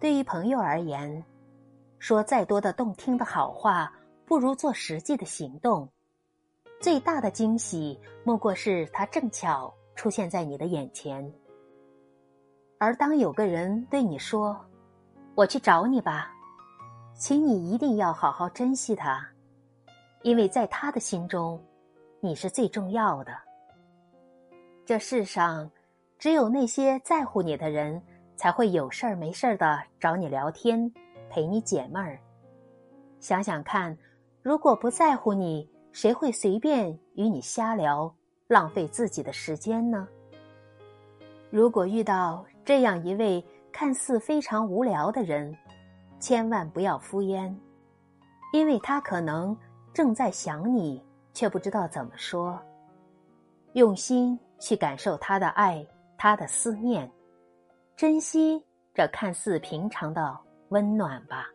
对于朋友而言，说再多的动听的好话，不如做实际的行动。最大的惊喜，莫过是他正巧出现在你的眼前。而当有个人对你说：“我去找你吧”，请你一定要好好珍惜他，因为在他的心中，你是最重要的。这世上，只有那些在乎你的人，才会有事儿没事儿的找你聊天，陪你解闷儿。想想看，如果不在乎你，谁会随便与你瞎聊，浪费自己的时间呢？如果遇到这样一位看似非常无聊的人，千万不要敷衍，因为他可能正在想你，却不知道怎么说。用心去感受他的爱，他的思念，珍惜这看似平常的温暖吧。